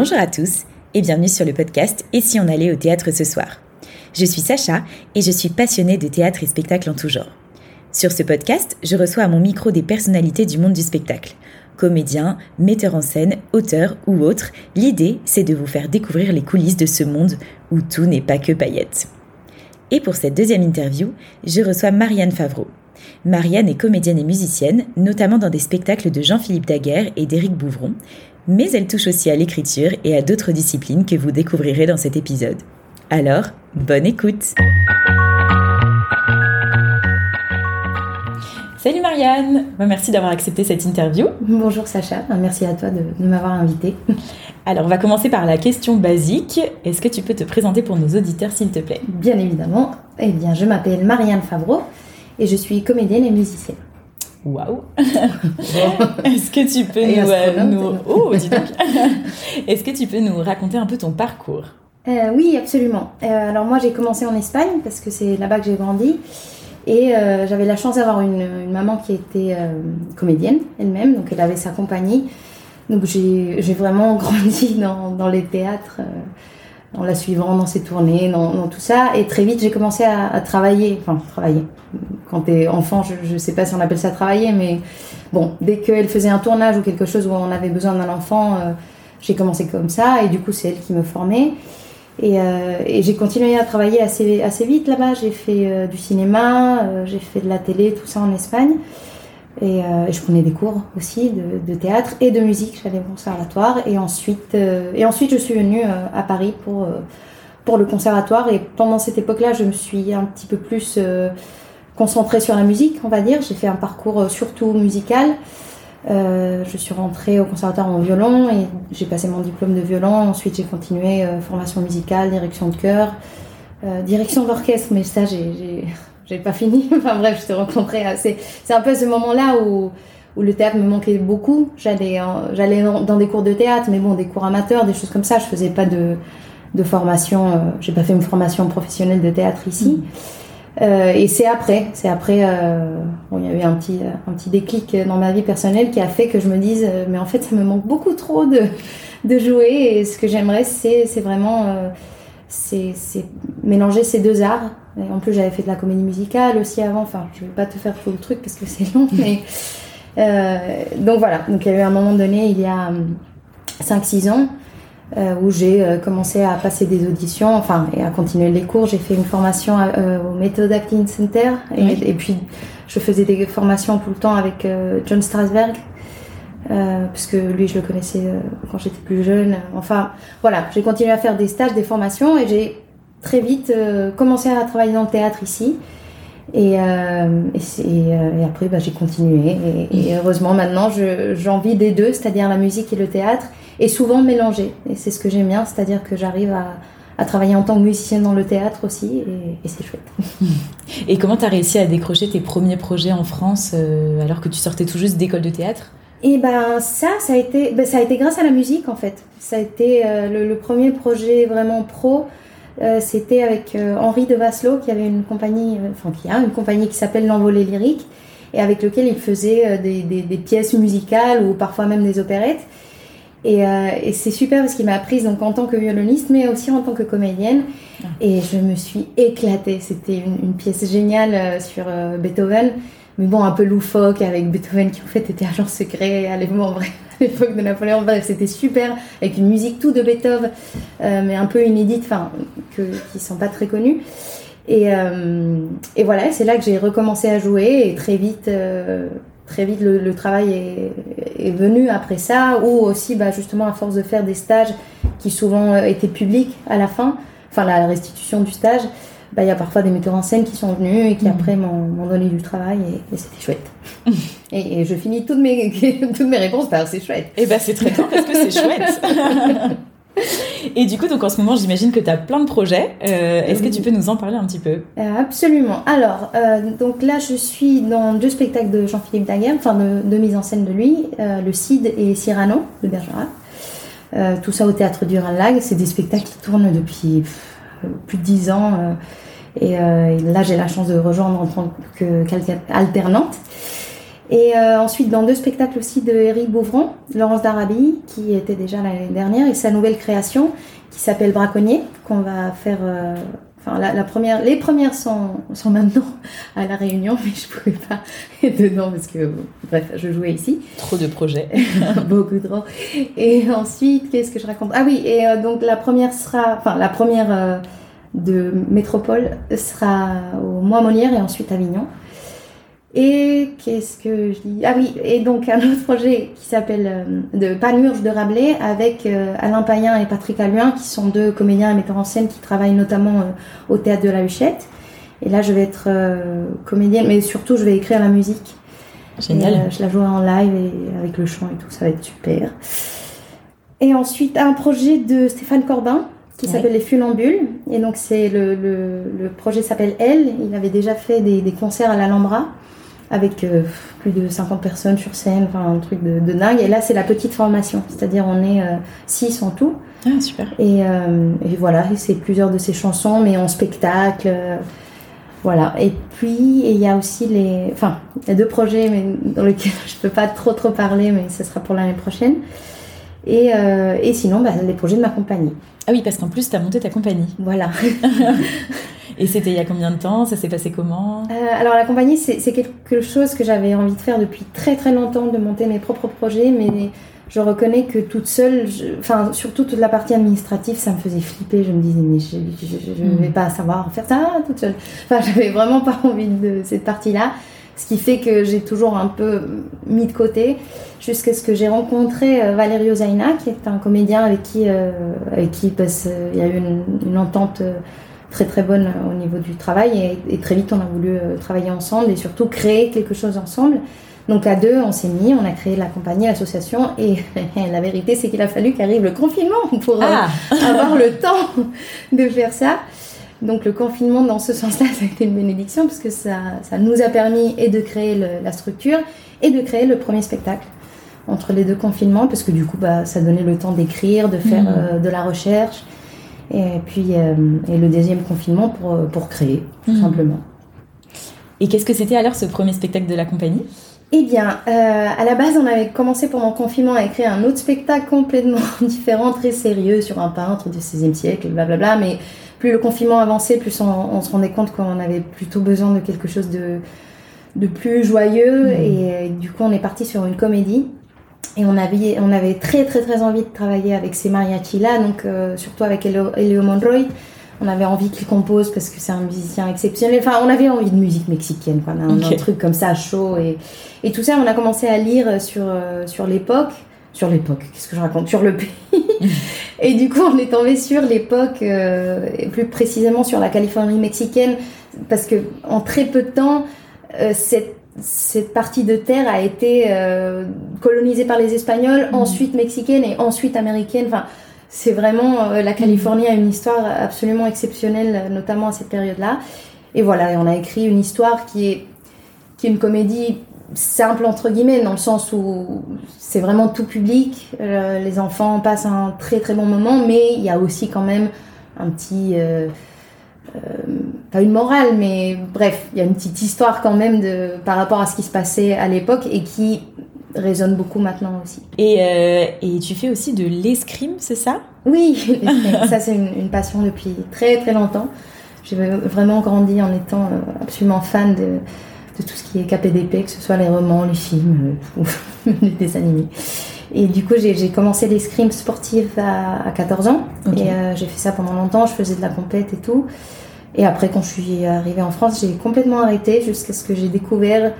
Bonjour à tous et bienvenue sur le podcast Et si on allait au théâtre ce soir? Je suis Sacha et je suis passionnée de théâtre et spectacle en tout genre. Sur ce podcast, je reçois à mon micro des personnalités du monde du spectacle. Comédiens, metteurs en scène, auteurs ou autres, l'idée c'est de vous faire découvrir les coulisses de ce monde où tout n'est pas que paillettes. Et pour cette deuxième interview, je reçois Marianne Favreau. Marianne est comédienne et musicienne, notamment dans des spectacles de Jean-Philippe Daguerre et d'Éric Bouvron, mais elle touche aussi à l'écriture et à d'autres disciplines que vous découvrirez dans cet épisode. Alors, bonne écoute Salut Marianne bah, Merci d'avoir accepté cette interview. Bonjour Sacha, bah, merci à toi de, m'avoir invité. Alors on va commencer par la question basique. Est-ce que tu peux te présenter pour nos auditeurs s'il te plaît? Bien évidemment. Eh bien, je m'appelle Marianne Favreau et je suis comédienne et musicienne. Waouh Est-ce que tu peux nous, euh, Oh, dis donc Est-ce que tu peux nous raconter un peu ton parcours? Euh, Oui, absolument. Euh, alors moi, j'ai commencé en Espagne parce que c'est là-bas que j'ai grandi. Et j'avais la chance d'avoir une, maman qui était comédienne elle-même, donc elle avait sa compagnie. Donc j'ai vraiment grandi dans, dans les théâtres en la suivant dans ses tournées, dans, tout ça. Et très vite, j'ai commencé à, travailler. Enfin, travailler. Quand t'es enfant, je ne sais pas si on appelle ça travailler, mais bon, dès qu'elle faisait un tournage ou quelque chose où on avait besoin d'un enfant, euh, j'ai commencé comme ça. Et du coup, c'est elle qui me formait. Et, euh, j'ai continué à travailler assez, vite là-bas. J'ai fait euh, du cinéma, j'ai fait de la télé, tout ça en Espagne. Et, je prenais des cours aussi de, théâtre et de musique. J'allais au conservatoire. Et ensuite, et ensuite je suis venue à Paris pour, pour le conservatoire. Et pendant cette époque-là, je me suis un petit peu plus concentrée sur la musique, on va dire. J'ai fait un parcours surtout musical. je suis rentrée au conservatoire en violon et j'ai passé mon diplôme de violon. Ensuite, j'ai continué formation musicale, direction de chœur, direction d'orchestre. Mais ça, j'ai pas fini. enfin bref, je te rencontrais. C'est, c'est un peu ce moment-là où, le théâtre me manquait beaucoup. J'allais, dans des cours de théâtre, mais bon, des cours amateurs, des choses comme ça. Je faisais pas de, de formation. Euh, j'ai pas fait une formation professionnelle de théâtre ici. Mm. Euh, et c'est après, c'est après, euh, il y a eu un petit, un petit déclic dans ma vie personnelle qui a fait que je me dise, euh, mais en fait, ça me manque beaucoup trop de, de jouer. Et ce que j'aimerais, c'est, vraiment, euh, c'est, mélanger ces deux arts en plus, j'avais fait de la comédie musicale aussi avant. Enfin, je ne vais pas te faire tout le truc parce que c'est long, mais. Euh, donc voilà, donc il y a eu un moment donné, il y a 5-6 ans, euh, où j'ai euh, commencé à passer des auditions, enfin, et à continuer les cours. J'ai fait une formation au Method Acting Center, et, puis je faisais des formations tout le temps avec John Strasberg. parce que lui, je le connaissais quand j'étais plus jeune. Enfin, voilà, j'ai continué à faire des stages, des formations, et j'ai très vite euh, commencé à travailler dans le théâtre ici. Et, euh, euh, et, après, bah, j'ai continué. Et, heureusement, maintenant, j'en vis des deux, c'est-à-dire la musique et le théâtre, et souvent mélangé. Et c'est ce que j'aime bien, c'est-à-dire que j'arrive à, à, travailler en tant que musicienne dans le théâtre aussi, et, c'est chouette. Et comment tu as réussi à décrocher tes premiers projets en France alors que tu sortais tout juste d'école de théâtre? Et ben ça, ça a été, ben, ça a été grâce à la musique en fait. Ça a été le, le, premier projet vraiment pro. Euh, c'était avec euh, Henri de Vasselot qui avait une compagnie, euh, enfin qui a une compagnie qui s'appelle l'Envolée lyrique et avec lequel il faisait des, des, pièces musicales ou parfois même des opérettes. Et, et c'est super parce qu'il m'a apprise donc en tant que violoniste mais aussi en tant que comédienne ah. et je me suis éclatée. C'était une, une, pièce géniale sur Beethoven mais bon un peu loufoque avec Beethoven qui en fait était agent secret à l'époque de Napoléon. Bref, c'était super avec une musique tout de Beethoven, euh, mais un peu inédite, enfin, qui sont pas très connus. Et, euh, et voilà, c'est là que j'ai recommencé à jouer et très vite, euh, très vite le, travail est, est, venu après ça, ou aussi bah, justement à force de faire des stages qui souvent étaient publics à la fin, enfin la restitution du stage. Bah, il y a parfois des metteurs en scène qui sont venus et qui mhm. après m'ont donné du travail et, c'était chouette. et, je finis toutes mes, toutes mes réponses par c'est chouette. Et eh ben c'est très bien parce que c'est chouette. Et du coup, donc en ce moment, j'imagine que tu as plein de projets. Euh, est-ce que tu peux nous en parler un petit peu? Euh, Absolument. Alors, euh, donc là, je suis dans deux spectacles de Jean-Philippe Daguerre, enfin de, de, mise en scène de lui, le Cid et Cyrano de Bergerac. tout ça au théâtre du Rhin-Lag. C'est des spectacles qui tournent depuis plus de dix ans. Et, là, j'ai la chance de rejoindre en tant qu'alternante. Et euh, ensuite, dans deux spectacles aussi de Eric Bouvron, Laurence d'Arabie, qui était déjà l'année dernière, et sa nouvelle création, qui s'appelle Braconnier, qu'on va faire. euh, Enfin, la, la première, les premières sont, sont maintenant à La Réunion, mais je pouvais pas être dedans parce que, bref, je jouais ici. Trop de projets. Beaucoup trop. Et ensuite, qu'est-ce que je raconte? Ah oui, et euh, donc la première sera, enfin la première de Métropole sera au Mois Molière et ensuite Avignon. Et qu'est-ce que je dis? Ah oui, et donc un autre projet qui s'appelle euh, de Panurge de Rabelais avec euh, Alain Payen et Patrick Alluin qui sont deux comédiens et metteurs en scène qui travaillent notamment euh, au théâtre de la Huchette. Et là, je vais être euh, comédienne, mais surtout, je vais écrire la musique. Génial. Et, je la jouerai en live et avec le chant et tout, ça va être super. Et ensuite, un projet de Stéphane Corbin qui Ouais. s'appelle Les Funambules. Et donc, c'est le, le, le projet s'appelle Elle. Il avait déjà fait des, des concerts à l'Alhambra avec euh, plus de 50 personnes sur scène, enfin un truc de, de dingue. Et là, c'est la petite formation, c'est-à-dire on est 6 en tout. Ah, super. Et, euh, et voilà, c'est plusieurs de ces chansons, mais en spectacle. euh, voilà. Et puis, il y a aussi les. Enfin, il y a deux projets mais dans lesquels je peux pas trop trop parler, mais ce sera pour l'année prochaine. Et, euh, et sinon, bah, les projets de ma compagnie. Ah oui, parce qu'en plus, tu as monté ta compagnie. Voilà. Et c'était il y a combien de temps? Ça s'est passé comment? Euh, alors la compagnie, c'est quelque chose que j'avais envie de faire depuis très très longtemps, de monter mes propres projets, mais je reconnais que toute seule, je- enfin surtout toute la partie administrative, ça me faisait flipper. Je me disais mais je, ne vais Mhm. pas savoir faire ça toute seule. Enfin j'avais vraiment pas envie de cette partie-là, ce qui fait que j'ai toujours un peu mis de côté jusqu'à ce que j'ai rencontré euh, Valerio Zaina, qui est un comédien avec qui, euh, avec qui parce, euh, il y a eu une, une entente. euh, très très bonne au niveau du travail et, et très vite on a voulu travailler ensemble et surtout créer quelque chose ensemble. Donc à deux on s'est mis, on a créé la compagnie, l'association et la vérité c'est qu'il a fallu qu'arrive le confinement pour euh, Ah avoir le temps de faire ça. Donc le confinement dans ce sens-là ça a été une bénédiction parce que ça, ça nous a permis et de créer le- la structure et de créer le premier spectacle entre les deux confinements parce que du coup bah, ça donnait le temps d'écrire, de faire Mhm. euh, de la recherche et puis euh, et le deuxième confinement pour, euh, pour créer tout Mhm. simplement. Et qu'est-ce que c'était alors ce premier spectacle de la compagnie? Eh bien, euh, à la base, on avait commencé pendant le confinement à écrire un autre spectacle complètement différent, très sérieux, sur un peintre du XVIe siècle, blablabla. Mais plus le confinement avançait, plus on, on se rendait compte qu'on avait plutôt besoin de quelque chose de, de plus joyeux. Mhm. Et euh, du coup, on est parti sur une comédie. Et on avait, on avait très très très envie de travailler avec ces mariachis-là, donc euh, surtout avec Elio, Elio Monroy. On avait envie qu'il compose parce que c'est un musicien exceptionnel. Enfin, on avait envie de musique mexicaine, quoi. Un truc comme ça, chaud. Et, et tout ça, on a commencé à lire sur, euh, sur l'époque. Sur l'époque, qu'est-ce que je raconte? Sur le pays. Et du coup, on est tombé sur l'époque, euh, et plus précisément sur la Californie mexicaine, parce que en très peu de temps, euh, cette, cette partie de terre a été euh, colonisée par les Espagnols, Mhm. ensuite mexicaine et ensuite américaine. Enfin, c'est vraiment euh, la Californie a une histoire absolument exceptionnelle, notamment à cette période-là. Et voilà, et on a écrit une histoire qui est qui est une comédie simple entre guillemets dans le sens où c'est vraiment tout public. Euh, les enfants passent un très très bon moment, mais il y a aussi quand même un petit euh, euh, pas une morale, mais bref, il y a une petite histoire quand même de par rapport à ce qui se passait à l'époque et qui résonne beaucoup maintenant aussi. et, et tu fais aussi de l'escrime, c'est ça? Oui, ça c'est une, une passion depuis très très longtemps. J'ai vraiment grandi en étant absolument fan de, de tout ce qui est KPDP, que ce soit les romans, les films euh, ou les dessins animés. Et du coup, j'ai commencé l'escrime sportive à, à 14 ans. Ok. Et euh, j'ai fait ça pendant longtemps, je faisais de la compète et tout. Et après, quand je suis arrivée en France, j'ai complètement arrêté jusqu'à ce que j'ai découvert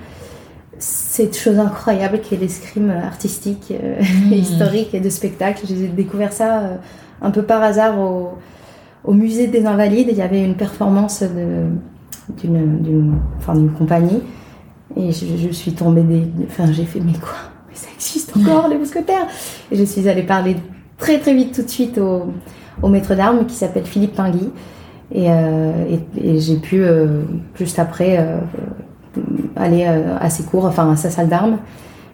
cette chose incroyable qui est l'escrime artistique, euh, Mhm. historique et de spectacle. J'ai découvert ça euh, un peu par hasard au, au musée des Invalides. Il y avait une performance de- d'une compagnie et je, suis tombée des. Enfin, j'ai fait, mais quoi? Mais ça existe encore, les mousquetaires? Et je suis allée parler très très vite tout de suite au, au maître d'armes qui s'appelle Philippe Pinguy. Et, euh, et, j'ai pu, euh, juste après, euh, aller à ses cours, enfin à sa salle d'armes.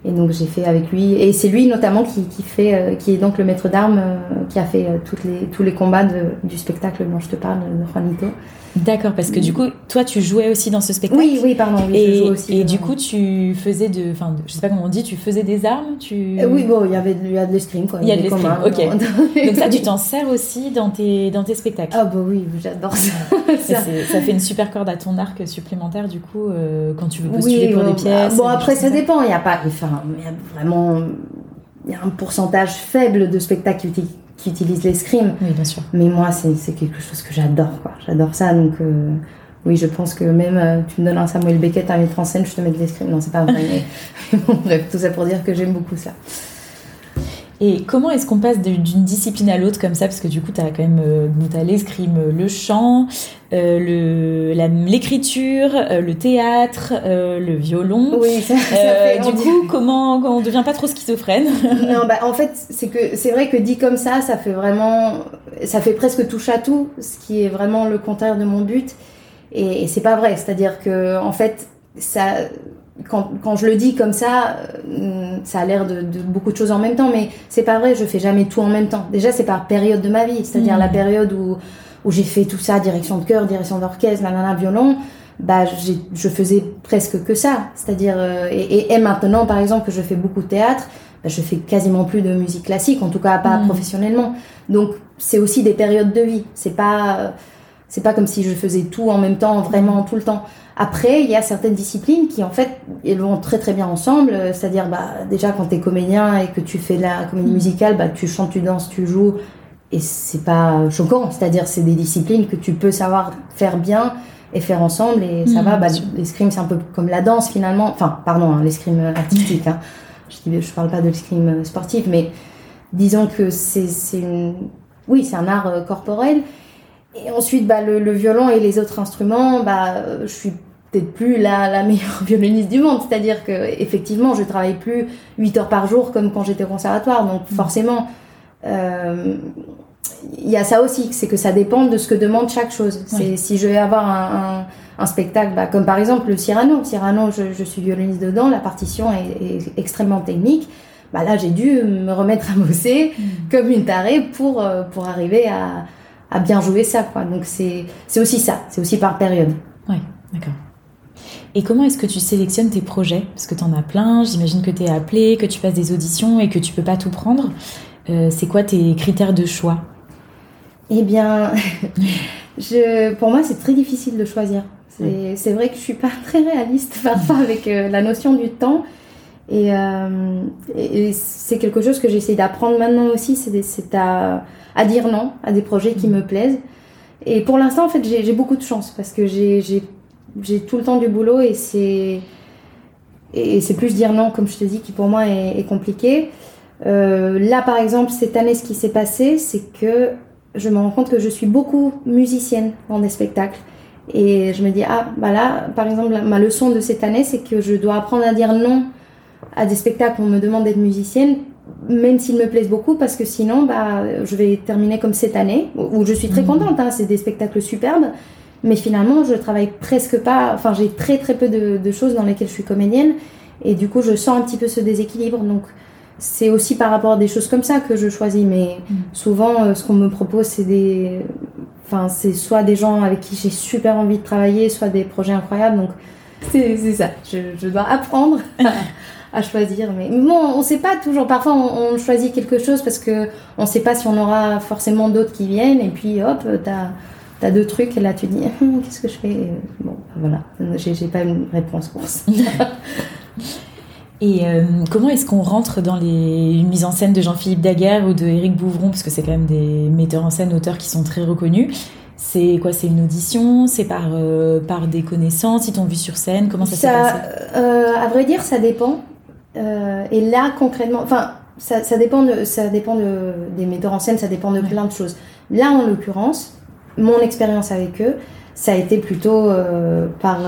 Et donc j'ai fait avec lui, et c'est lui notamment qui, qui fait, qui est donc le maître d'armes, qui a fait toutes les, tous les combats de- du spectacle dont je te parle, de Juanito. D'accord, parce que du coup, toi, tu jouais aussi dans ce spectacle. Oui, oui, pardon. Oui, et, je joue aussi, et du coup, tu faisais de, enfin, je sais pas comment on dit, tu faisais des armes, tu. euh, oui, bon, il y avait il y a de l'escrime quoi. Il y a de l'escrime, ok. dans- Donc ça, tu t'en sers aussi dans tes dans tes spectacles. Ah bah oui, j'adore ça. Ça. fait une super corde à ton arc supplémentaire du coup euh, quand tu veux postuler pour bon, des pièces. Bon, après, ça dépend. Il y a pas, enfin, il y a vraiment, il y a un pourcentage faible de spectacles qui, qui utilisent l'escrime. Oui, bien sûr. Mais moi, c'est quelque chose que j'adore, quoi. J'adore ça, donc euh, oui, je pense que même euh, tu me donnes un Samuel Beckett à mettre en scène, je te mets de l'escrime. Non, c'est pas vrai, mais bon, bref, tout ça pour dire que j'aime beaucoup ça. Et comment est-ce qu'on passe d'une discipline à l'autre comme ça? Parce que du coup, tu as quand même euh, l'escrime, le chant, euh, l'écriture, euh, le théâtre, euh, le violon. Oui, ça, ça Euh, fait. du dit- coup, comment on devient pas trop schizophrène? Non, bah, en fait, c'est que c'est vrai que dit comme ça, ça fait vraiment, ça fait presque touche à tout, ce qui est vraiment le contraire de mon but. Et, et c'est pas vrai. C'est-à-dire que, en fait, ça, quand, quand je le dis comme ça, euh, ça a l'air de, de beaucoup de choses en même temps, mais c'est pas vrai. Je fais jamais tout en même temps. Déjà, c'est par période de ma vie. C'est-à-dire la période où où j'ai fait tout ça, direction de chœur, direction d'orchestre, nanana, violon. Bah, je faisais presque que ça. C'est-à-dire, euh, et, et, maintenant, par exemple, que je fais beaucoup de théâtre, bah, je fais quasiment plus de musique classique, en tout cas pas Mhm. professionnellement. Donc, c'est aussi des périodes de vie. C'est pas, euh, c'est pas comme si je faisais tout en même temps, vraiment tout le temps. Après, il y a certaines disciplines qui, en fait, elles vont très très bien ensemble. Euh, C'est-à-dire, bah, déjà, quand tu es comédien et que tu fais de la comédie Mhm. musicale, bah, tu chantes, tu danses, tu joues. Et c'est pas choquant. C'est-à-dire, c'est des disciplines que tu peux savoir faire bien et faire ensemble. Et ça Mhm, va. Bah, l'escrime, c'est un peu comme la danse, finalement. Enfin, pardon, hein, l'escrime artistique. Hein. Je, dis, je parle pas de l'escrime sportif, mais disons que c'est une... Oui, c'est un art euh, corporel. Et ensuite, bah, le, le violon et les autres instruments, bah, euh, je suis peut-être plus la, la meilleure violoniste du monde. C'est-à-dire que effectivement, je travaille plus 8 heures par jour comme quand j'étais au conservatoire. Donc Mhm. forcément, euh, il y a ça aussi, c'est que ça dépend de ce que demande chaque chose. Oui. si je vais avoir un, un, un spectacle, bah, comme par exemple le Cyrano. Cyrano, je, je suis violoniste dedans, la partition est, est extrêmement technique. Bah là, j'ai dû me remettre à bosser comme une tarée pour, euh, pour arriver à, à bien jouer ça. Quoi. Donc c'est aussi ça, c'est aussi par période. Ouais, d'accord. Et comment est-ce que tu sélectionnes tes projets? Parce que tu en as plein, j'imagine que tu es appelé, que tu passes des auditions et que tu peux pas tout prendre. Euh, c'est quoi tes critères de choix? Eh bien, je, pour moi, c'est très difficile de choisir. C'est c'est vrai que je suis pas très réaliste parfois avec euh, la notion du temps. Et, euh, et- et c'est quelque chose que j'essaie d'apprendre maintenant aussi, c'est à, à dire non à des projets qui me plaisent. Et pour l'instant, en fait, j'ai beaucoup de chance parce que j'ai- tout le temps du boulot et c'est et c'est plus dire non, comme je te dis, qui pour moi est, est compliqué. Euh, là, par exemple, cette année, ce qui s'est passé, c'est que je me rends compte que je suis beaucoup musicienne dans des spectacles. Et je me dis, ah, bah là, par exemple, ma leçon de cette année, c'est que je dois apprendre à dire non à des spectacles on me demande d'être musicienne, même s'ils me plaisent beaucoup, parce que sinon, bah, je vais terminer comme cette année, où je suis très Mhm. contente, hein, c'est des spectacles superbes, mais finalement, je travaille presque pas, enfin, j'ai très très peu de, de choses dans lesquelles je suis comédienne, et du coup, je sens un petit peu ce déséquilibre, donc c'est aussi par rapport à des choses comme ça que je choisis, mais Mhm. souvent, euh, ce qu'on me propose, c'est des, enfin, c'est soit des gens avec qui j'ai super envie de travailler, soit des projets incroyables, donc c'est ça, je, dois apprendre à, choisir, mais bon, on sait pas toujours, parfois on, choisit quelque chose parce que on sait pas si on aura forcément d'autres qui viennent, et puis hop, t'as as deux trucs, et là tu dis, Hum, qu'est-ce que je fais? Bon, voilà, j'ai j'ai pas une réponse pour ça. Et euh, comment est-ce qu'on rentre dans les mises en scène de Jean-Philippe Daguerre ou de Éric Bouvron Parce que c'est quand même des metteurs en scène, auteurs qui sont très reconnus. C'est quoi C'est une audition? C'est par, euh, par des connaissances? Ils t'ont vu sur scène? Comment ça, s'est passé? euh, À vrai dire, ça dépend. Euh, et là, concrètement, enfin, ça, ça dépend, de, ça dépend de, des metteurs en scène, ça dépend de Ouais. plein de choses. Là, en l'occurrence, mon expérience avec eux, ça a été plutôt par.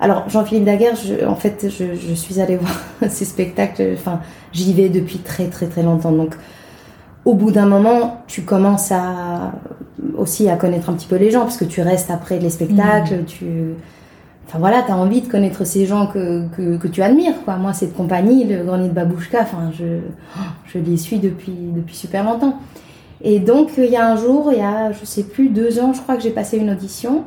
alors, Jean-Philippe Daguerre, je, en fait, je, je suis allée voir ses spectacles, enfin, j'y vais depuis très, très, très longtemps. Donc, au bout d'un moment, tu commences à aussi à connaître un petit peu les gens, parce que tu restes après les spectacles, tu. Enfin voilà, tu as envie de connaître ces gens que, que, que tu admires. Quoi. Moi, cette compagnie, le de Babouchka, enfin, je, je les suis depuis, depuis super longtemps. Et donc, il y a un jour, il y a, je sais plus, deux ans, je crois que j'ai passé une audition.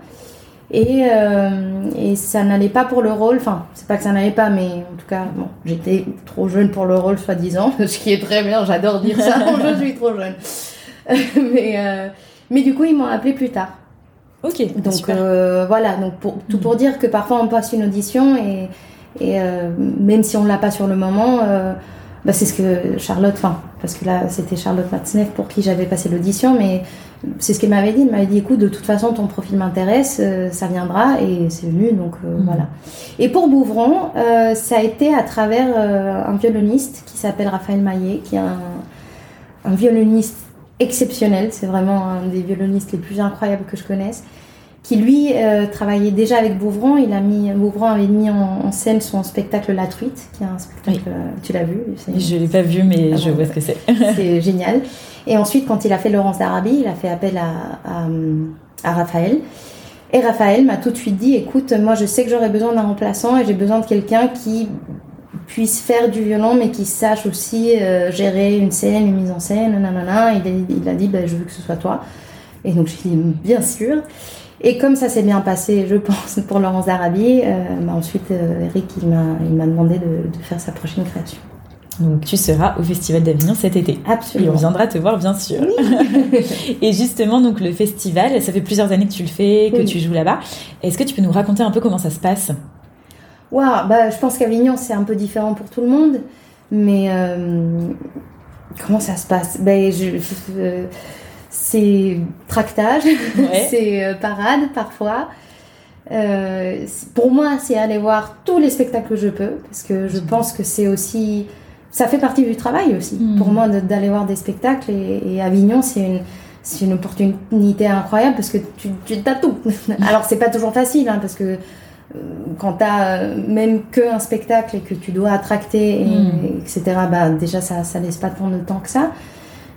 Et, euh, et ça n'allait pas pour le rôle. Enfin, c'est pas que ça n'allait pas, mais en tout cas, bon, j'étais trop jeune pour le rôle, soi-disant. Ce qui est très bien, j'adore dire ça. je suis trop jeune. mais, euh, mais du coup, ils m'ont appelé plus tard. Ok. Donc euh, voilà, donc pour, tout pour dire que parfois on passe une audition et, et euh, même si on l'a pas sur le moment, bah, c'est ce que Charlotte, enfin parce que là c'était Charlotte Matzneff pour qui j'avais passé l'audition, mais c'est ce qu'elle m'avait dit. Elle m'avait dit écoute, de toute façon ton profil m'intéresse, euh, ça viendra et c'est venu, donc euh, Mhm. voilà. Et pour Bouvron, euh, ça a été à travers un violoniste qui s'appelle Raphaël Maillet, qui est un, un violoniste exceptionnel. C'est vraiment un des violonistes les plus incroyables que je connaisse. Qui lui euh, travaillait déjà avec Bouvron. Il a mis, Bouvron avait mis en, en scène son spectacle La Truite, qui est un spectacle. euh, Tu l'as vu Je l'ai pas vu, mais Ah je bon, vois ce que c'est. c'est génial. Et ensuite, quand il a fait Laurence d'Arabie, il a fait appel à, à, à Raphaël. Et Raphaël m'a tout de suite dit, écoute, moi je sais que j'aurais besoin d'un remplaçant et j'ai besoin de quelqu'un qui puisse faire du violon, mais qui sache aussi euh, gérer une scène, une mise en scène, nanana. Il a, il a dit, bah, je veux que ce soit toi. Et donc j'ai dit, bien sûr. Et comme ça s'est bien passé, je pense, pour Laurence d'Arabie, euh, bah, ensuite euh, Eric, il m'a demandé de, de faire sa prochaine création. Donc tu seras au Festival d'Avignon cet été. Et on Absolument. viendra te voir, bien sûr. Et justement, donc le festival, ça fait plusieurs années que tu le fais, que Oui. tu joues là-bas. Est-ce que tu peux nous raconter un peu comment ça se passe? Waouh, bah, je pense qu'Avignon, c'est un peu différent pour tout le monde. Mais euh, comment ça se passe? Ben, je, C'est tractage, Ouais. c'est euh, parade parfois. Euh, pour moi, c'est aller voir tous les spectacles que je peux, parce que je pense que c'est aussi... Ça fait partie du travail aussi, Mm. pour moi, d'aller voir des spectacles. Et, et Avignon, c'est une... C'est une opportunité incroyable parce que tu, tu as tout. Alors c'est pas toujours facile hein, parce que euh, quand tu as même qu'un spectacle et que tu dois attracter, et, etc., bah, déjà ça, ça laisse pas tant de temps que ça.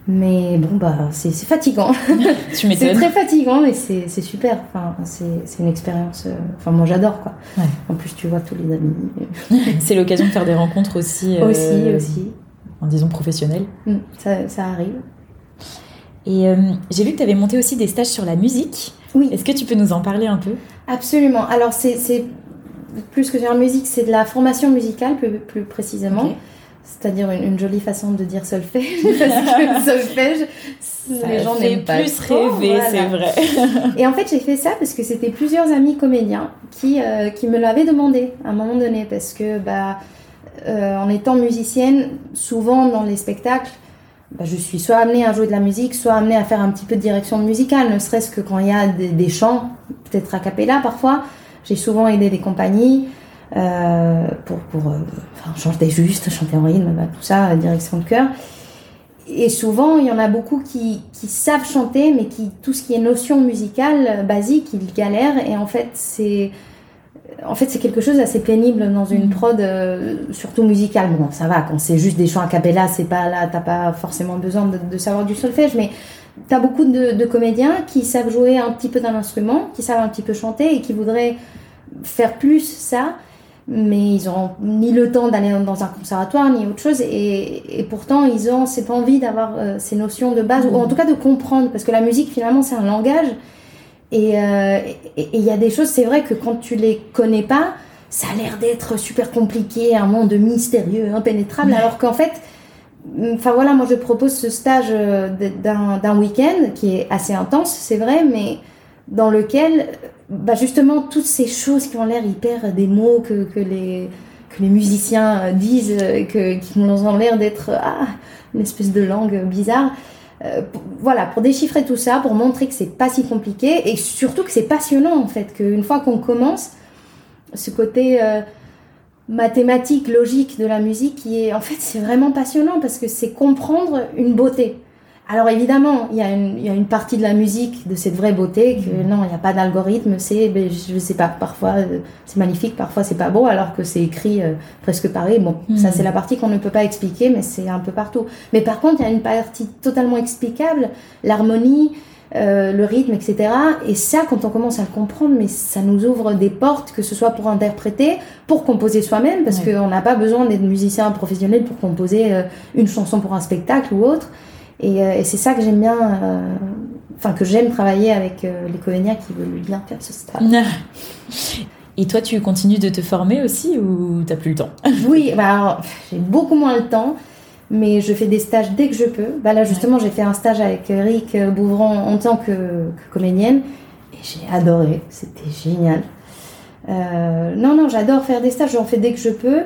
Mais bon, bah, c'est c'est fatigant. Tu c'est m'étonnes. très fatigant, mais c'est c'est super. Enfin, c'est c'est une expérience. euh, Enfin, moi j'adore quoi. Ouais. En plus, tu vois tous les amis. C'est l'occasion de faire des rencontres aussi. euh, Aussi, aussi. En disons professionnelles. Mm, Ça, ça arrive. Et euh, j'ai vu que tu avais monté aussi des stages sur la musique. Oui. Est-ce que tu peux nous en parler un peu? Absolument. Alors, c'est c'est- plus que sur la musique, c'est de la formation musicale, plus, plus précisément. Ok. C'est-à-dire une, une jolie façon de dire solfège. parce que solfège, Ça les gens n'aiment pas plus trop, rêver, voilà. c'est vrai. Et en fait, j'ai fait ça parce que c'était plusieurs amis comédiens qui, euh, qui me l'avaient demandé à un moment donné. Parce que, bah, euh, en étant musicienne, souvent dans les spectacles, bah, je suis soit amenée à jouer de la musique, soit amenée à faire un petit peu de direction musicale, ne serait-ce que quand il y a des, des chants, peut-être a cappella parfois. J'ai souvent aidé des compagnies euh, pour, pour euh, enfin, chanter juste, chanter en rythme, bah, tout ça, direction de chœur. Et souvent, il y en a beaucoup qui, qui savent chanter, mais qui tout ce qui est notion musicale euh, basique, ils galèrent. Et en fait, c'est en fait c'est quelque chose d'assez pénible dans une Mhm. prod, euh, surtout musicale. Bon, ça va, quand c'est juste des chants a cappella, c'est pas là, t'as pas forcément besoin de, de savoir du solfège, mais t'as beaucoup de, de comédiens qui savent jouer un petit peu d'un instrument, qui savent un petit peu chanter et qui voudraient faire plus ça mais ils n'auront ni le temps d'aller dans un conservatoire ni autre chose. Et, et pourtant ils ont cette envie d'avoir euh, ces notions de base ou en tout cas de comprendre parce que la musique finalement c'est un langage. Et euh, et- il y a des choses c'est vrai que quand tu les connais pas ça a l'air d'être super compliqué un monde mystérieux impénétrable. Alors qu'en fait Enfin voilà, moi je propose ce stage euh, d'un week-end qui est assez intense, c'est vrai, mais dans lequel, bah justement, toutes ces choses qui ont l'air hyper des mots que, les, musiciens euh, disent, euh, qui ont l'air d'être ah, une espèce de langue bizarre. euh, voilà, pour déchiffrer tout ça, pour montrer que c'est pas si compliqué et surtout que c'est passionnant en fait, qu'une fois qu'on commence, ce côté euh, mathématique, logique de la musique qui est en fait c'est vraiment passionnant parce que c'est comprendre une beauté. Alors évidemment, il y, a une, il y a une partie de la musique, de cette vraie beauté, que non, il n'y a pas d'algorithme, c'est, ben, je sais pas, parfois euh, c'est magnifique, parfois c'est pas beau, alors que c'est écrit euh, presque pareil. Bon, Mhm. ça c'est la partie qu'on ne peut pas expliquer, mais c'est un peu partout. Mais par contre, il y a une partie totalement explicable, l'harmonie, euh, le rythme, etc. Et ça, quand on commence à le comprendre, mais ça nous ouvre des portes, que ce soit pour interpréter, pour composer soi-même, parce Ouais. qu'on n'a pas besoin d'être musicien professionnel pour composer euh, une chanson pour un spectacle ou autre. Et, c'est ça que j'aime bien, enfin que j'aime travailler avec les comédiens qui veulent bien faire ce stage. Et toi, tu continues de te former aussi ou t'as plus le temps? Oui, bah j'ai beaucoup moins le temps, mais je fais des stages dès que je peux. Bah là, justement, j'ai fait un stage avec Eric Bouvran en tant que, comédienne et j'ai adoré. C'était génial. Euh, non, non, j'adore faire des stages, j'en fais dès que je peux.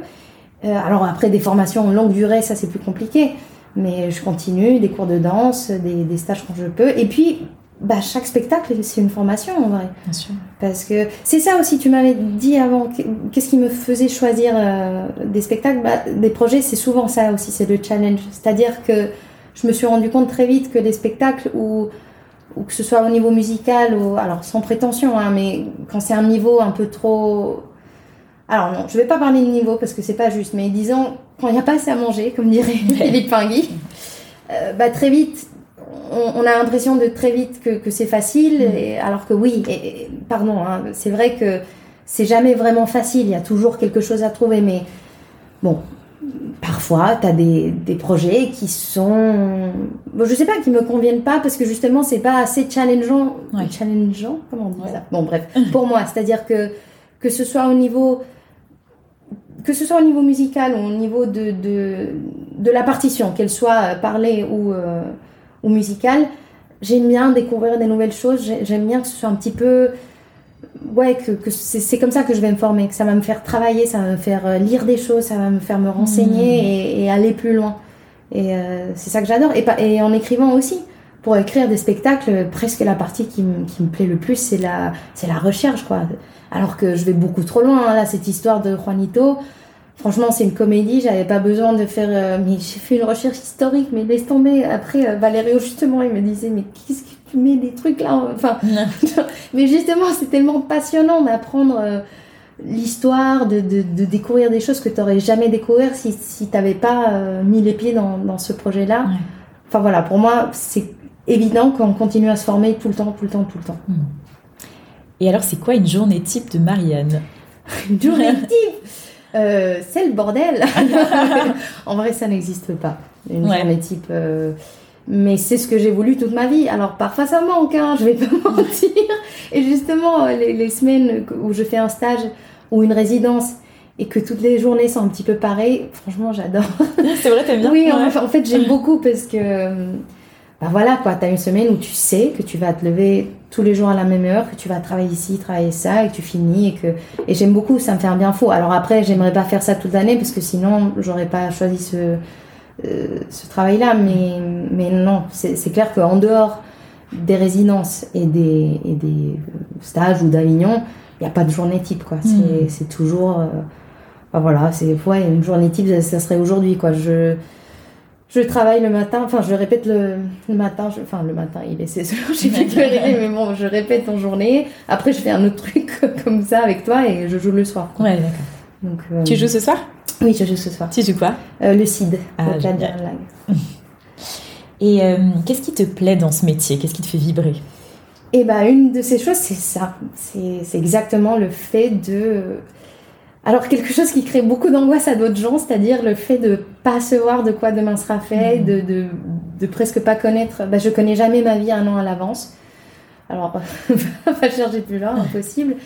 Euh, alors après, des formations longue durée, ça c'est plus compliqué. Mais je continue, des cours de danse, des, des stages quand je peux. Et puis, bah, chaque spectacle, c'est une formation en vrai. Bien sûr. Parce que c'est ça aussi, tu m'avais dit avant, qu'est-ce qui me faisait choisir euh, des spectacles? Bah, Des projets, c'est souvent ça aussi, c'est le challenge. C'est-à-dire que je me suis rendu compte très vite que les spectacles où, ou que ce soit au niveau musical, ou, alors sans prétention, hein, mais quand c'est un niveau un peu trop. Alors non, je vais pas parler de niveau parce que c'est pas juste, mais disons, quand il n'y a pas assez à manger, comme dirait Philippe Pingui, euh, bah, très vite, on, a l'impression de très vite que, c'est facile, mm. et, alors que oui, et, pardon, hein, c'est vrai que c'est jamais vraiment facile, il y a toujours quelque chose à trouver, mais bon, parfois, tu as des, projets qui sont. Bon, je sais pas, qui me conviennent pas parce que justement, c'est pas assez challengeant. Challengeant Comment on dit ça? Bon, bref, pour moi, c'est-à-dire que que ce soit au niveau. Que ce soit au niveau musical ou au niveau de, de, la partition, qu'elle soit parlée ou, euh, ou musicale, j'aime bien découvrir des nouvelles choses, j'aime bien que ce soit un petit peu... Ouais, que, c'est comme ça que je vais me former, que ça va me faire travailler, ça va me faire euh, lire des choses, ça va me faire me renseigner mmh. et, aller plus loin. Et euh, c'est ça que j'adore. Et, et en écrivant aussi. Pour écrire des spectacles, presque la partie qui, qui me plaît le plus, c'est la, la recherche, quoi. Alors que je vais beaucoup trop loin, hein, là, cette histoire de Juanito, Franchement, c'est une comédie, j'avais pas besoin de faire. Euh, mais j'ai fait une recherche historique, mais laisse tomber. Après, euh, Valério, justement, il me disait Mais qu'est-ce que tu mets des trucs là Enfin, mais justement, c'est tellement passionnant d'apprendre euh, l'histoire, de, de, découvrir des choses que tu n'aurais jamais découvert si, si tu n'avais pas mis les pieds dans, dans ce projet-là. Enfin voilà, pour moi, c'est évident qu'on continue à se former tout le temps, tout le temps, tout le temps. Hmm. Et alors, c'est quoi une journée type de Marianne Une journée type euh, c'est le bordel. en vrai, ça n'existe pas. Une journée type. Euh, mais c'est ce que j'ai voulu toute ma vie. Alors parfois ça manque, hein, je vais pas mentir. Et justement, les, semaines où je fais un stage ou une résidence et que toutes les journées sont un petit peu pareilles, franchement, j'adore. c'est vrai, t'aimes bien Oui, en, fait, j'aime beaucoup parce que ben voilà quoi, tu as une semaine où tu sais que tu vas te lever tous les jours à la même heure, que tu vas travailler ici, travailler ça, et que tu finis, et que et j'aime beaucoup, ça me fait un bien fou. Alors après, j'aimerais pas faire ça toute l'année parce que sinon, j'aurais pas choisi ce, euh, ce travail-là, mais, mais non, c'est clair qu'en dehors des résidences et des, et des stages ou d'Avignon, il n'y a pas de journée type, quoi. C'est hmm. toujours, euh, ben voilà, c'est ouais, une journée type, ça, ça serait aujourd'hui, quoi. Je je travaille le matin, enfin je répète le, matin, enfin le matin il est 16 heures, j'ai plus que mais bon je répète en journée. Après je fais un autre truc comme ça avec toi et je joue le soir. Ouais d'accord. Donc, euh, Tu joues ce soir? Oui je joue ce soir. Tu joues quoi? Euh, Le CID, ah, Et euh, qu'est-ce qui te plaît dans ce métier? Qu'est-ce qui te fait vibrer? Eh ben une de ces choses c'est ça, c'est exactement le fait de alors quelque chose qui crée beaucoup d'angoisse à d'autres gens, c'est-à-dire le fait de pas savoir de quoi demain sera fait, mmh. de, de, presque pas connaître. Bah, je connais jamais ma vie un an à l'avance. Alors, pas chercher plus loin, impossible.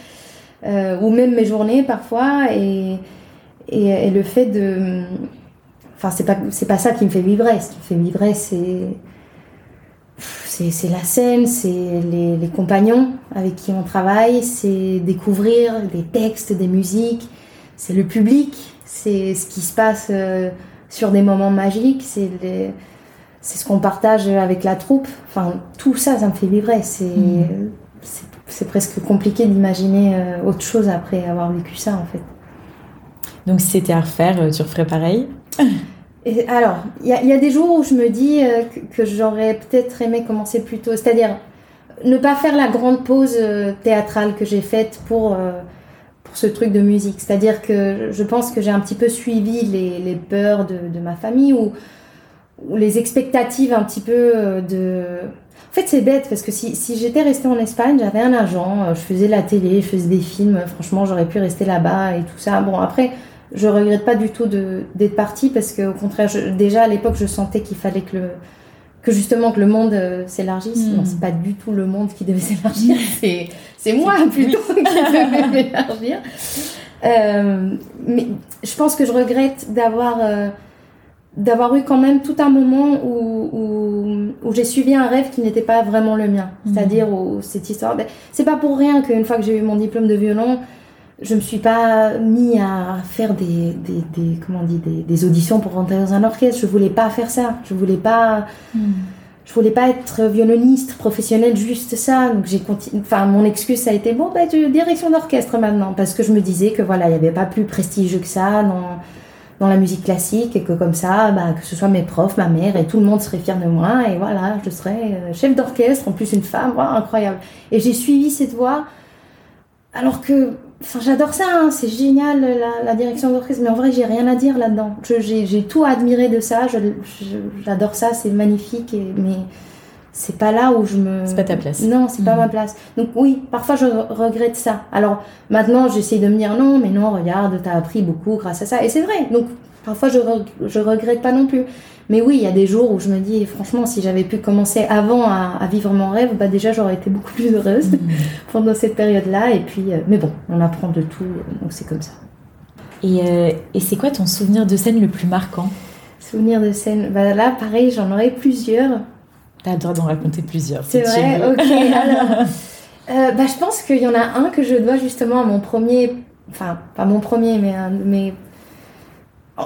Euh, ou même mes journées parfois. Et, et, le fait de. Enfin, c'est pas, c'est pas ça qui me fait vibrer. Ce qui me fait vibrer, c'est. C'est la scène, c'est les, les compagnons avec qui on travaille, c'est découvrir des textes, des musiques, c'est le public, c'est ce qui se passe euh, sur des moments magiques, c'est c'est ce qu'on partage avec la troupe. Enfin, tout ça, ça me fait vibrer. C'est mm. c'est presque compliqué d'imaginer euh, autre chose après avoir vécu ça, en fait. Donc, si c'était à refaire, euh, tu referais pareil? Et alors, il y, y, a des jours où je me dis que, que j'aurais peut-être aimé commencer plus tôt. C'est-à-dire, ne pas faire la grande pause théâtrale que j'ai faite pour ce truc de musique. C'est-à-dire que je pense que j'ai un petit peu suivi les, peurs de, ma famille ou, les expectatives un petit peu euh, de... En fait, c'est bête parce que si, j'étais restée en Espagne, j'avais un agent, euh, je faisais la télé, je faisais des films, franchement, j'aurais pu rester là-bas et tout ça. Bon, après, je regrette pas du tout d'être partie parce qu'au contraire, déjà à l'époque, je sentais qu'il fallait que le, que justement que le monde euh, s'élargisse. Mm. Non, c'est pas du tout le monde qui devait s'élargir, c'est, c'est moi plutôt qui devais m'élargir. Euh, mais je pense que je regrette d'avoir euh, d'avoir eu quand même tout un moment où, où, où j'ai suivi un rêve qui n'était pas vraiment le mien. Mhm. C'est-à-dire où cette histoire. ben, c'est pas pour rien qu'une fois que j'ai eu mon diplôme de violon, je me suis pas mis à faire des, des, des comment on dit des, des auditions pour rentrer dans un orchestre. Je voulais pas faire ça. Je voulais pas. Je voulais pas être violoniste professionnel, juste ça. Donc j'ai continué. Enfin, mon excuse ça a été bon, bah, tu direction d'orchestre maintenant, parce que je me disais que voilà, il y avait pas plus prestigieux que ça dans dans la musique classique et que comme ça, bah, que ce soit mes profs, ma mère et tout le monde serait fier de moi et voilà, je serais euh, chef d'orchestre, en plus une femme, incroyable. Et j'ai suivi cette voie alors que, enfin, j'adore ça, hein, c'est génial la, la direction d'orchestre, mais en vrai, j'ai rien à dire là-dedans. J'ai tout à admirer de ça, j'adore ça, c'est magnifique, et, mais c'est pas là où je me. C'est pas ta place. Non, c'est pas Mhm. ma place. Donc oui, parfois je re- regrette ça. Alors maintenant, j'essaie de me dire non, mais non, regarde, t'as appris beaucoup grâce à ça. Et c'est vrai. Donc parfois je, re- je regrette pas non plus. Mais oui, il y a des jours où je me dis, franchement, si j'avais pu commencer avant à, à vivre mon rêve, bah déjà j'aurais été beaucoup plus heureuse pendant cette période-là. Et puis, euh, mais bon, on apprend de tout, donc c'est comme ça. Et, euh, et c'est quoi ton souvenir de scène le plus marquant? Souvenir de scène, bah là, pareil, j'en aurais plusieurs. T'as le droit d'en raconter plusieurs. C'est si vrai, ok. Alors, euh, bah, je pense qu'il y en a un que je dois justement à mon premier, enfin, pas mon premier, mais un de mes.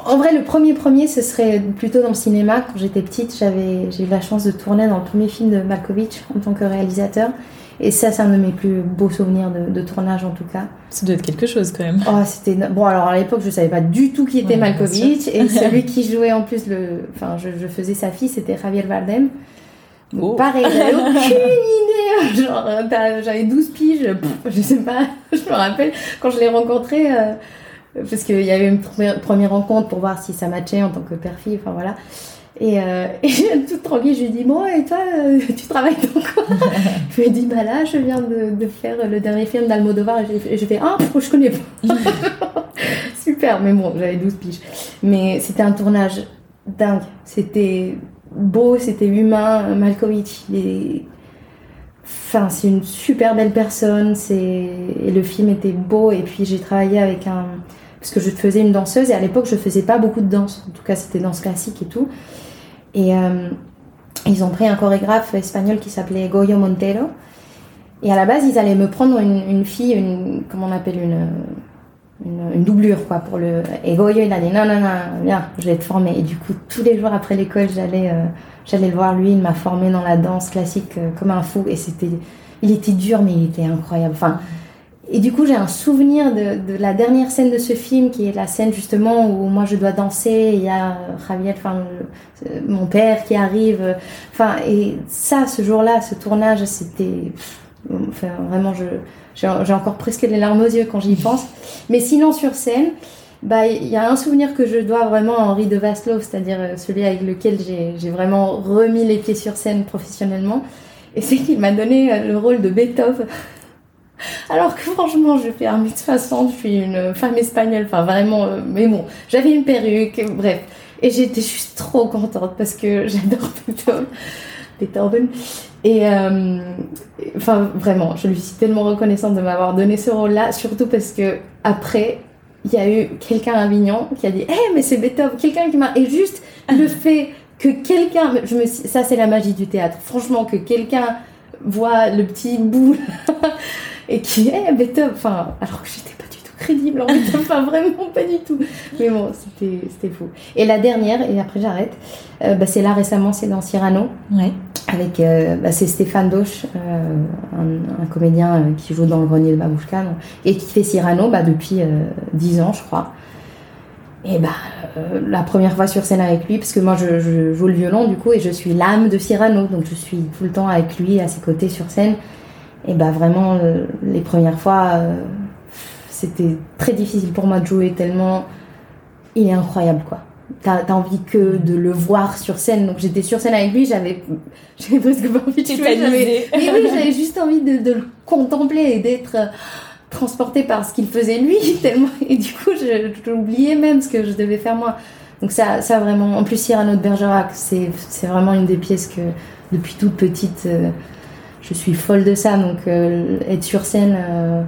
En vrai, le premier premier, ce serait plutôt dans le cinéma. Quand j'étais petite, j'avais, j'ai eu la chance de tourner dans le premier film de Malkovich en tant que réalisateur. Et ça, c'est un de mes plus beaux souvenirs de, de tournage, en tout cas. Ça doit être quelque chose quand même. Oh, c'était bon. Alors à l'époque, je savais pas du tout qui était Ouais, Malkovich et celui qui jouait en plus le, enfin, je, je faisais sa fille, c'était Javier Bardem. Oh. Pareil, j'avais aucune idée. Genre, euh, j'avais 12 piges, pff, je sais pas. Je me rappelle quand je l'ai rencontré, euh, parce qu'il y avait une première, première rencontre pour voir si ça matchait en tant que père-fille. Enfin voilà. Et, euh, et toute tranquille, je lui dis Bon, et toi, euh, tu travailles dans quoi? Je lui ai dit Bah là, je viens de, de faire le dernier film d'Almodovar. Et j'ai fait Ah, je connais pas. Super, mais bon, j'avais 12 piges. Mais c'était un tournage dingue. C'était beau, c'était humain. Malkovich, il est. Enfin, c'est une super belle personne. C'est et le film était beau. Et puis j'ai travaillé avec un parce que je faisais une danseuse et à l'époque je faisais pas beaucoup de danse. En tout cas, c'était danse classique et tout. Et euh, ils ont pris un chorégraphe espagnol qui s'appelait Goyo Montero. Et à la base, ils allaient me prendre une, fille, une, comment on appelle une, une, doublure, quoi, pour le. Et Goyo, il a dit non, non, non, viens, je vais te former. Et du coup, tous les jours après l'école, j'allais, euh, le voir lui. Il m'a formé dans la danse classique euh, comme un fou. Et c'était, il était dur, mais il était incroyable. Enfin, et du coup, j'ai un souvenir de, de la dernière scène de ce film, qui est la scène justement où moi je dois danser. Il y a euh, Javier, enfin, le- mon père qui arrive. euh, Enfin, et ça, ce jour-là, ce tournage, c'était. Enfin, vraiment, je, j'ai encore presque les larmes aux yeux quand j'y pense. Mais sinon, sur scène, bah, il y a un souvenir que je dois vraiment à Henri de Vasselot, c'est-à-dire euh, celui avec lequel j'ai j'ai vraiment remis les pieds sur scène professionnellement. Et c'est qu'il m'a donné le rôle de Beethoven. Alors que franchement, je fais un mix 60, je suis une femme espagnole, enfin vraiment, euh, mais bon, j'avais une perruque, bref. Et j'étais juste trop contente parce que j'adore Beethoven. Beethoven. Et euh, enfin, vraiment, je lui suis tellement reconnaissante de m'avoir donné ce rôle-là, surtout parce que après, il y a eu quelqu'un à Avignon qui a dit Eh, mais c'est Beethoven, quelqu'un qui m'a. Et juste le fait que quelqu'un. je me suis- Ça, c'est la magie du théâtre. Franchement, que quelqu'un voit le petit bout et qui est Beethoven. Enfin, alors que j'étais pas du tout crédible en Beethoven, enfin, vraiment pas du tout. Mais bon, c'était c'était fou. Et la dernière, et après j'arrête, euh, bah, c'est là récemment, c'est dans Cyrano Ouais. avec euh, bah, c'est Stéphane Doche, euh, un, un comédien qui joue dans le grenier de Babouchka et qui fait Cyrano bah, depuis euh, 10 ans, je crois. Et bah, euh, la première fois sur scène avec lui, parce que moi je, je joue le violon du coup, et je suis l'âme de Cyrano, donc je suis tout le temps avec lui, à ses côtés sur scène. Et bah vraiment, euh, les premières fois, euh, c'était très difficile pour moi de jouer tellement il est incroyable quoi. T'as as envie que de le voir sur scène. Donc j'étais sur scène avec lui, j'avais j'avais presque pas envie de jouer. Mais oui, j'avais juste envie de, de le contempler et d'être euh, transportée par ce qu'il faisait lui tellement. Et du coup, j'oubliais même ce que je devais faire moi. Donc ça, ça vraiment. En plus, Cyrano de Bergerac, c'est c'est vraiment une des pièces que depuis toute petite, euh, je suis folle de ça. Donc euh, être sur scène euh,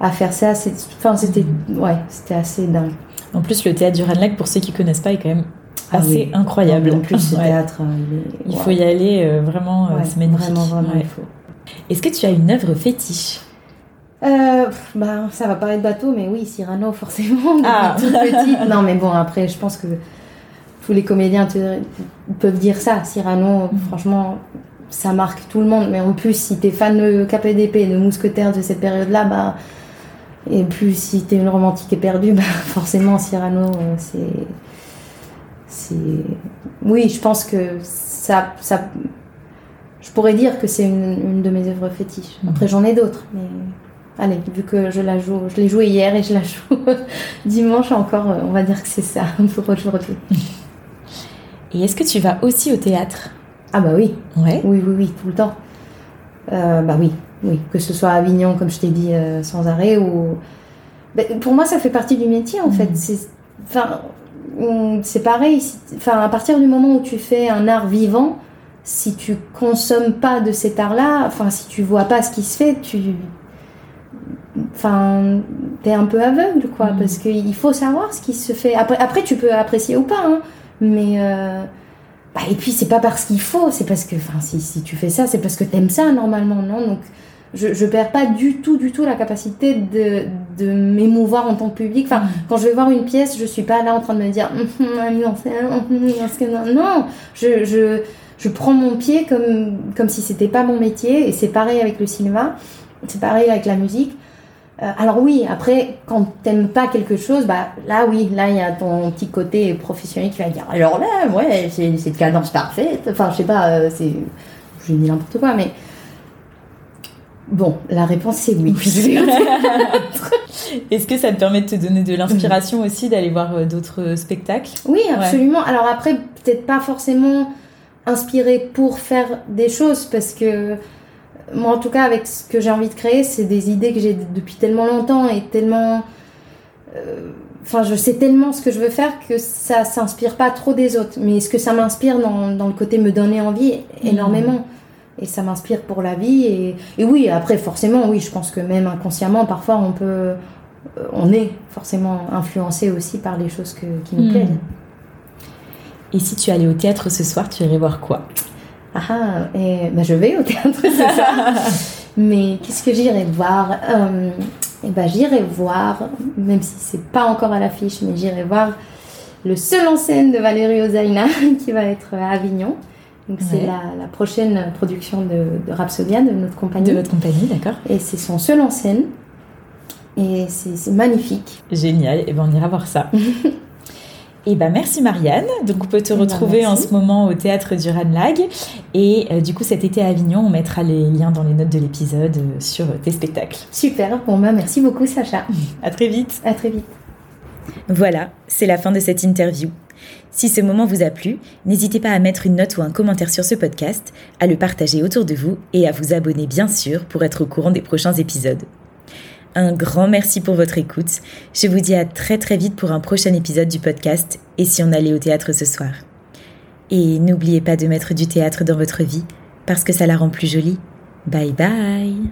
à faire ça, c'est, enfin c'était, ouais, c'était assez dingue. En plus, le théâtre du Ranelagh, pour ceux qui connaissent pas, est quand même Ah assez oui. incroyable. En plus, ce Ouais. théâtre, euh, il, est- Il ouais. faut y aller, euh, vraiment, Ouais, c'est magnifique. Vraiment, vraiment, Ouais. il faut. Est-ce que tu as une œuvre fétiche? Euh, bah, ça va paraître bateau, mais oui, Cyrano, forcément. Ah. toute petite. Non, mais bon, après, je pense que tous les comédiens te- peuvent dire ça. Cyrano, Mhm. franchement, ça marque tout le monde. Mais en plus, si t'es fan de KPDP, de Mousquetaires de cette période-là, bah. Et plus si t'es une romantique éperdue, bah, forcément, Cyrano, euh, c'est. C'est. Oui, je pense que ça. ça je pourrais dire que c'est une, une de mes œuvres fétiches. Après, j'en ai d'autres, mais allez, vu que je la joue, je l'ai jouée hier et je la joue dimanche encore, euh, on va dire que c'est ça pour aujourd'hui. Et est-ce que tu vas aussi au théâtre? Ah bah oui, Ouais. oui, oui, oui, tout le temps. Euh, bah oui, oui, que ce soit à Avignon, comme je t'ai dit, euh, sans arrêt, ou... Ben, pour moi, ça fait partie du métier, en fait. Mhm. C'est... Enfin, hum, c'est pareil. Enfin, à partir du moment où tu fais un art vivant, si tu consommes pas de cet art-là, enfin, si tu vois pas ce qui se fait, tu... Enfin, t'es un peu aveugle, quoi, Mhm. parce qu'il faut savoir ce qui se fait. Après, après tu peux apprécier ou pas, hein, mais... euh, bah, et puis c'est pas parce qu'il faut, c'est parce que, enfin, si, si tu fais ça, c'est parce que t'aimes ça normalement, non? Donc, je, je perds pas du tout, du tout la capacité de, de m'émouvoir en tant que public. Enfin, quand je vais voir une pièce, je suis pas là en train de me dire, non, c'est hum, parce que non, non, je, je, je prends mon pied comme, comme si c'était pas mon métier, et c'est pareil avec le cinéma, c'est pareil avec la musique. Euh, alors oui, après, quand t'aimes pas quelque chose, bah là oui, là il y a ton petit côté professionnel qui va dire alors là, ouais, c'est une cadence parfaite. Enfin, je sais pas, euh, c'est, je dis n'importe quoi, mais bon, la réponse c'est oui. Est-ce que ça te permet de te donner de l'inspiration aussi d'aller voir euh, d'autres spectacles? Oui, absolument. Alors après, peut-être pas forcément inspiré pour faire des choses, parce que moi, en tout cas, avec ce que j'ai envie de créer, c'est des idées que j'ai depuis tellement longtemps et tellement. euh, Enfin, je sais tellement ce que je veux faire que ça s'inspire pas trop des autres. Mais ce que ça m'inspire dans, dans le côté me donner envie, énormément. Et ça m'inspire pour la vie. Et, et oui, après, forcément, oui, je pense que même inconsciemment, parfois, on peut. euh, On est forcément influencé aussi par les choses que- qui nous Hmm. plaisent. Et si tu allais au théâtre ce soir, tu irais voir quoi? Ah ah, et, bah, je vais au théâtre, c'est ça. Mais qu'est-ce que j'irai voir Euh, Eh ben, j'irai voir, même si c'est pas encore à l'affiche, mais j'irai voir le seul en scène de Valérie Ozaina qui va être à Avignon. Donc c'est la, la prochaine production de, de Rhapsodia, de notre compagnie. De votre compagnie, d'accord Et c'est son seul en scène. Et c'est c'est magnifique. Génial, et ben on ira voir ça. Et ben merci Marianne. Donc on peut te Eh ben, retrouver en ce moment au théâtre du Ranlag. Et euh, du coup cet été à Avignon, on mettra les liens dans les notes de l'épisode euh, sur tes spectacles. Super, bon bah merci beaucoup Sacha. À très vite. À très vite. Voilà, c'est la fin de cette interview. Si ce moment vous a plu, n'hésitez pas à mettre une note ou un commentaire sur ce podcast, à le partager autour de vous et à vous abonner bien sûr pour être au courant des prochains épisodes. Un grand merci pour votre écoute. Je vous dis à très très vite pour un prochain épisode du podcast Et si on allait au théâtre ce soir. Et n'oubliez pas de mettre du théâtre dans votre vie parce que ça la rend plus jolie. Bye bye